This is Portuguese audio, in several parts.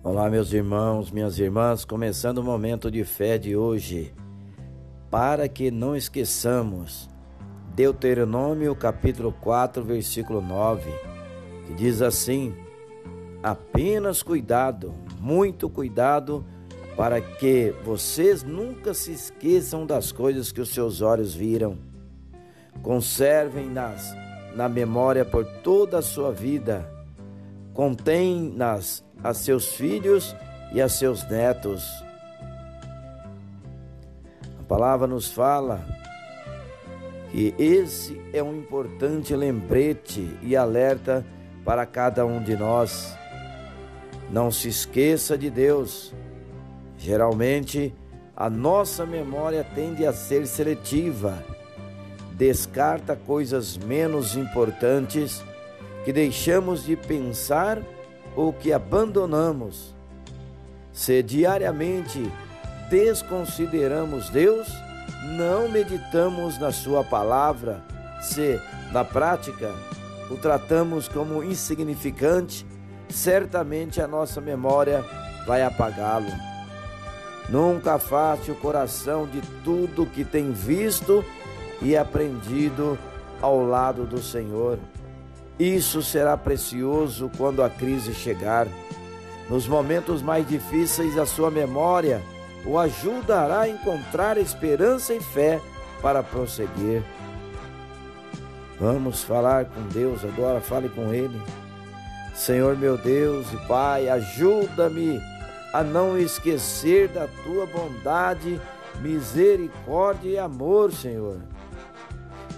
Olá, meus irmãos, minhas irmãs, começando o momento de fé de hoje, para que não esqueçamos, Deuteronômio capítulo 4, versículo 9, que diz assim: Apenas cuidado, muito cuidado, para que vocês nunca se esqueçam das coisas que os seus olhos viram. Conservem-nas na memória por toda a sua vida. Contém-nas a seus filhos e a seus netos. A palavra nos fala que esse é um importante lembrete e alerta para cada um de nós. Não se esqueça de Deus. Geralmente, a nossa memória tende a ser seletiva, descarta coisas menos importantes que deixamos de pensar ou que abandonamos. Se diariamente desconsideramos Deus, não meditamos na Sua palavra, se na prática o tratamos como insignificante, certamente a nossa memória vai apagá-lo. Nunca afaste o coração de tudo que tem visto e aprendido ao lado do Senhor. Isso será precioso quando a crise chegar. Nos momentos mais difíceis, a sua memória o ajudará a encontrar esperança e fé para prosseguir. Vamos falar com Deus agora, fale com Ele. Senhor meu Deus e Pai, ajuda-me a não esquecer da tua bondade, misericórdia e amor, Senhor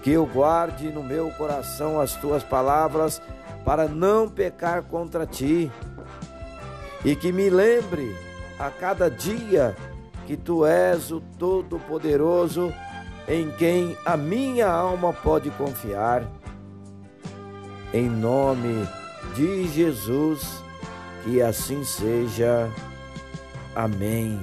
que eu guarde no meu coração as tuas palavras para não pecar contra ti, e que me lembre a cada dia que tu és o Todo-Poderoso em quem a minha alma pode confiar. Em nome de Jesus, que assim seja. Amém.